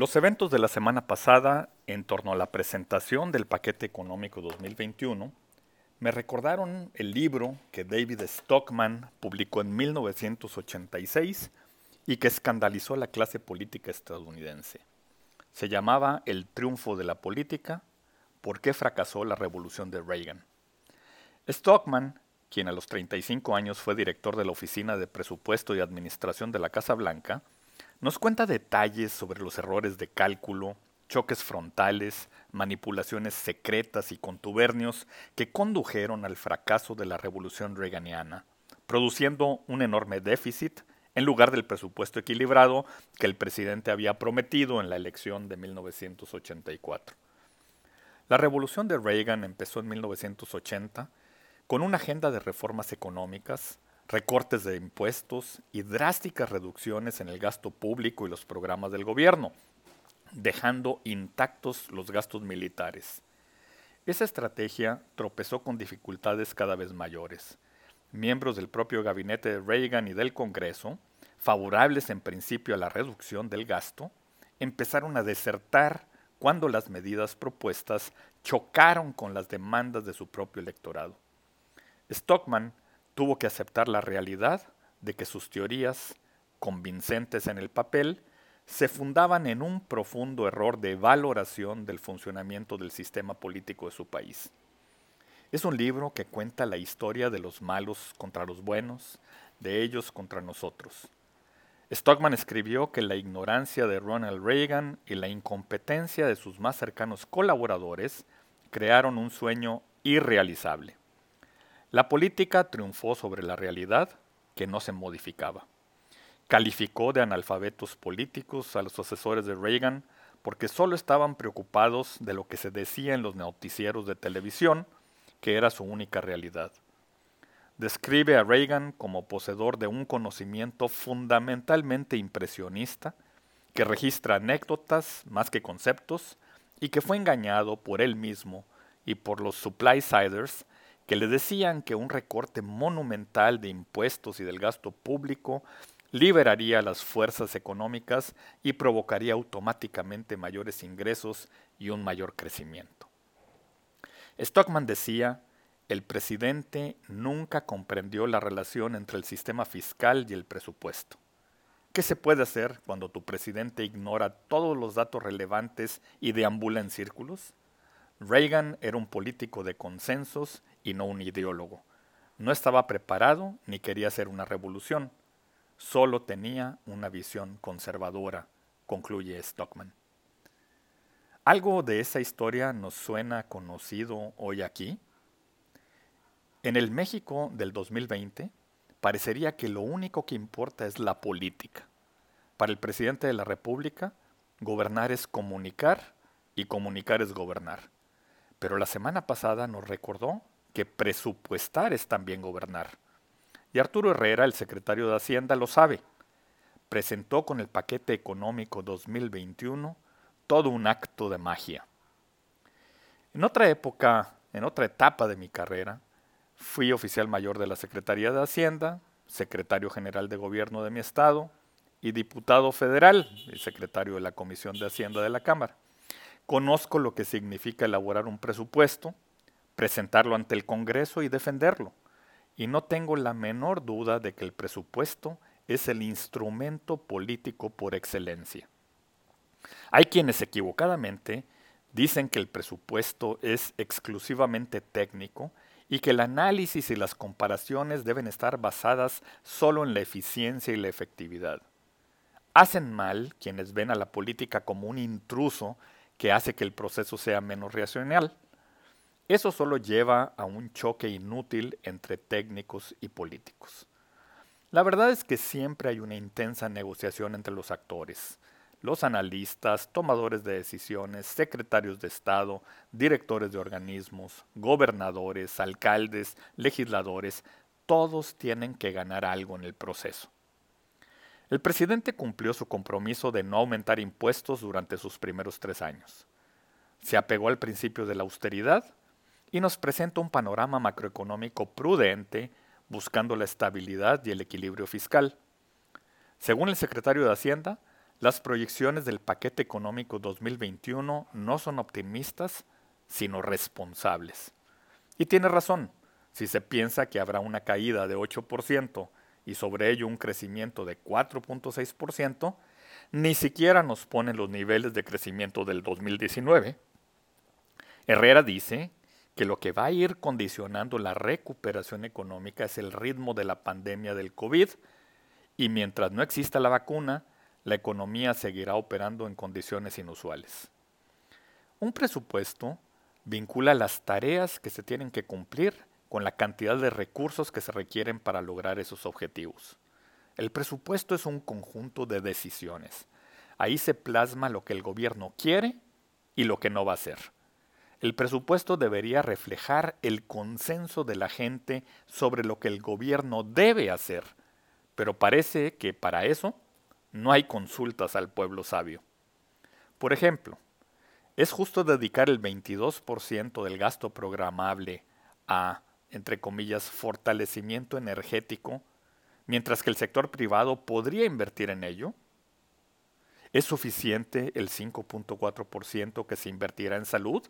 Los eventos de la semana pasada en torno a la presentación del paquete económico 2021 me recordaron el libro que David Stockman publicó en 1986 y que escandalizó a la clase política estadounidense. Se llamaba El triunfo de la política, ¿por qué fracasó la revolución de Reagan? Stockman, quien a los 35 años fue director de la Oficina de Presupuesto y Administración de la Casa Blanca, nos cuenta detalles sobre los errores de cálculo, choques frontales, manipulaciones secretas y contubernios que condujeron al fracaso de la revolución reaganiana, produciendo un enorme déficit en lugar del presupuesto equilibrado que el presidente había prometido en la elección de 1984. La revolución de Reagan empezó en 1980 con una agenda de reformas económicas, recortes de impuestos y drásticas reducciones en el gasto público y los programas del gobierno, dejando intactos los gastos militares. Esa estrategia tropezó con dificultades cada vez mayores. Miembros del propio gabinete de Reagan y del Congreso, favorables en principio a la reducción del gasto, empezaron a desertar cuando las medidas propuestas chocaron con las demandas de su propio electorado. Stockman tuvo que aceptar la realidad de que sus teorías, convincentes en el papel, se fundaban en un profundo error de valoración del funcionamiento del sistema político de su país. Es un libro que cuenta la historia de los malos contra los buenos, de ellos contra nosotros. Stockman escribió que la ignorancia de Ronald Reagan y la incompetencia de sus más cercanos colaboradores crearon un sueño irrealizable. La política triunfó sobre la realidad que no se modificaba calificó de analfabetos políticos a los asesores de Reagan porque solo estaban preocupados de lo que se decía en los noticieros de televisión, que era su única realidad. Describe a Reagan como poseedor de un conocimiento fundamentalmente impresionista, que registra anécdotas más que conceptos, y que fue engañado por él mismo y por los supply-siders que le decían que un recorte monumental de impuestos y del gasto público liberaría las fuerzas económicas y provocaría automáticamente mayores ingresos y un mayor crecimiento. Stockman decía, el presidente nunca comprendió la relación entre el sistema fiscal y el presupuesto. ¿Qué se puede hacer cuando tu presidente ignora todos los datos relevantes y deambula en círculos? Reagan era un político de consensos y no un ideólogo. No estaba preparado ni quería hacer una revolución solo tenía una visión conservadora, concluye Stockman. ¿Algo de esa historia nos suena conocido hoy aquí? En el México del 2020 parecería que lo único que importa es la política. Para el presidente de la República, gobernar es comunicar y comunicar es gobernar. Pero la semana pasada nos recordó que presupuestar es también gobernar. Y Arturo Herrera, el secretario de Hacienda, lo sabe. Presentó con el paquete económico 2021 todo un acto de magia. En otra época, en otra etapa de mi carrera, fui oficial mayor de la Secretaría de Hacienda, secretario general de gobierno de mi estado y diputado federal y secretario de la Comisión de Hacienda de la Cámara. Conozco lo que significa elaborar un presupuesto, presentarlo ante el Congreso y defenderlo y no tengo la menor duda de que el presupuesto es el instrumento político por excelencia. Hay quienes equivocadamente dicen que el presupuesto es exclusivamente técnico y que el análisis y las comparaciones deben estar basadas solo en la eficiencia y la efectividad. Hacen mal quienes ven a la política como un intruso que hace que el proceso sea menos racional. Eso solo lleva a un choque inútil entre técnicos y políticos. La verdad es que siempre hay una intensa negociación entre los actores, los analistas, tomadores de decisiones, secretarios de Estado, directores de organismos, gobernadores, alcaldes, legisladores, todos tienen que ganar algo en el proceso. El presidente cumplió su compromiso de no aumentar impuestos durante sus primeros tres años. Se apegó al principio de la austeridad y nos presenta un panorama macroeconómico prudente buscando la estabilidad y el equilibrio fiscal. Según el secretario de Hacienda, las proyecciones del paquete económico 2021 no son optimistas, sino responsables. Y tiene razón, si se piensa que habrá una caída de 8% y sobre ello un crecimiento de 4.6%, ni siquiera nos pone los niveles de crecimiento del 2019. Herrera dice que lo que va a ir condicionando la recuperación económica es el ritmo de la pandemia del COVID y mientras no exista la vacuna, la economía seguirá operando en condiciones inusuales. Un presupuesto vincula las tareas que se tienen que cumplir con la cantidad de recursos que se requieren para lograr esos objetivos. El presupuesto es un conjunto de decisiones. Ahí se plasma lo que el gobierno quiere y lo que no va a hacer. El presupuesto debería reflejar el consenso de la gente sobre lo que el gobierno debe hacer, pero parece que para eso no hay consultas al pueblo sabio. Por ejemplo, ¿es justo dedicar el 22% del gasto programable a, entre comillas, fortalecimiento energético, mientras que el sector privado podría invertir en ello? ¿Es suficiente el 5.4% que se invertirá en salud?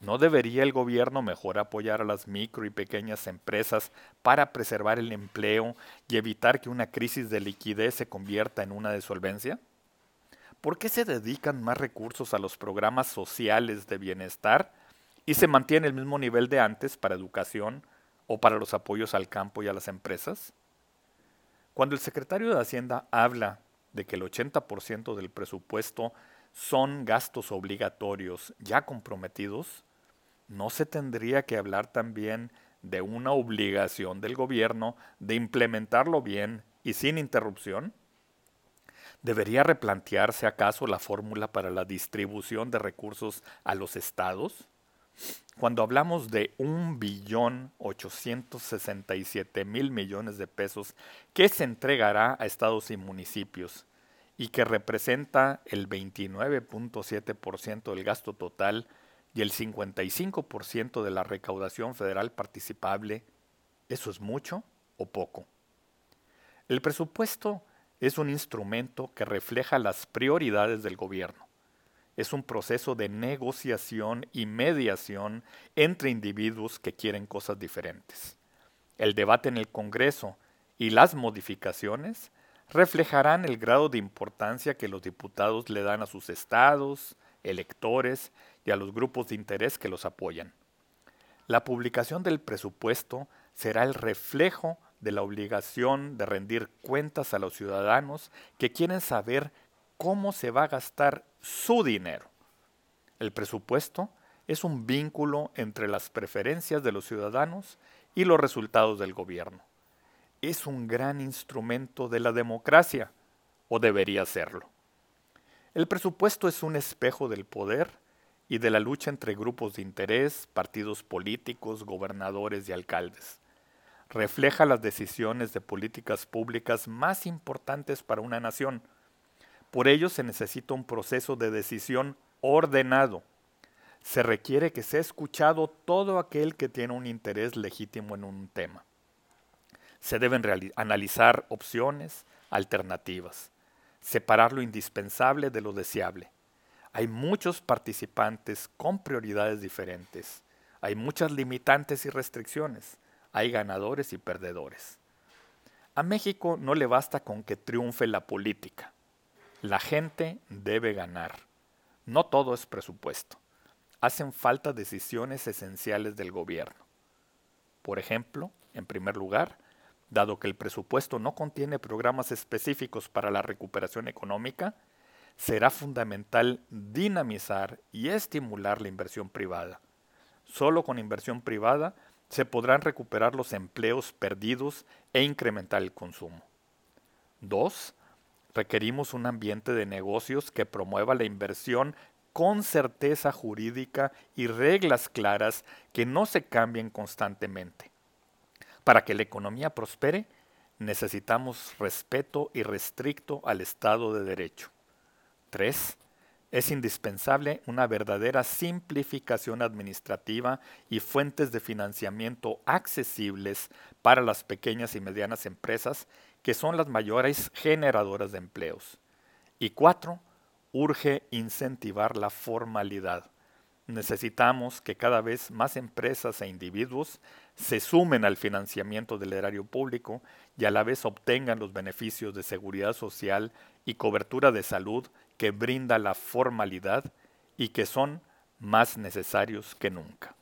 ¿No debería el gobierno mejor apoyar a las micro y pequeñas empresas para preservar el empleo y evitar que una crisis de liquidez se convierta en una desolvencia? ¿Por qué se dedican más recursos a los programas sociales de bienestar y se mantiene el mismo nivel de antes para educación o para los apoyos al campo y a las empresas? Cuando el secretario de Hacienda habla de que el 80% del presupuesto son gastos obligatorios ya comprometidos, ¿no se tendría que hablar también de una obligación del gobierno de implementarlo bien y sin interrupción? ¿Debería replantearse acaso la fórmula para la distribución de recursos a los estados? Cuando hablamos de un billón mil millones de pesos que se entregará a estados y municipios y que representa el 29.7% del gasto total y el 55% de la recaudación federal participable, ¿eso es mucho o poco? El presupuesto es un instrumento que refleja las prioridades del gobierno es un proceso de negociación y mediación entre individuos que quieren cosas diferentes. El debate en el Congreso y las modificaciones reflejarán el grado de importancia que los diputados le dan a sus estados, electores y a los grupos de interés que los apoyan. La publicación del presupuesto será el reflejo de la obligación de rendir cuentas a los ciudadanos que quieren saber cómo se va a gastar su dinero. El presupuesto es un vínculo entre las preferencias de los ciudadanos y los resultados del gobierno. Es un gran instrumento de la democracia, o debería serlo. El presupuesto es un espejo del poder y de la lucha entre grupos de interés, partidos políticos, gobernadores y alcaldes. Refleja las decisiones de políticas públicas más importantes para una nación, por ello se necesita un proceso de decisión ordenado. Se requiere que sea escuchado todo aquel que tiene un interés legítimo en un tema. Se deben analizar opciones, alternativas, separar lo indispensable de lo deseable. Hay muchos participantes con prioridades diferentes. Hay muchas limitantes y restricciones. Hay ganadores y perdedores. A México no le basta con que triunfe la política. La gente debe ganar. No todo es presupuesto. Hacen falta decisiones esenciales del gobierno. Por ejemplo, en primer lugar, dado que el presupuesto no contiene programas específicos para la recuperación económica, será fundamental dinamizar y estimular la inversión privada. Solo con inversión privada se podrán recuperar los empleos perdidos e incrementar el consumo. 2 requerimos un ambiente de negocios que promueva la inversión con certeza jurídica y reglas claras que no se cambien constantemente. Para que la economía prospere, necesitamos respeto irrestricto al Estado de Derecho. 3. Es indispensable una verdadera simplificación administrativa y fuentes de financiamiento accesibles para las pequeñas y medianas empresas que son las mayores generadoras de empleos. Y cuatro, urge incentivar la formalidad. Necesitamos que cada vez más empresas e individuos se sumen al financiamiento del erario público y a la vez obtengan los beneficios de seguridad social y cobertura de salud que brinda la formalidad y que son más necesarios que nunca.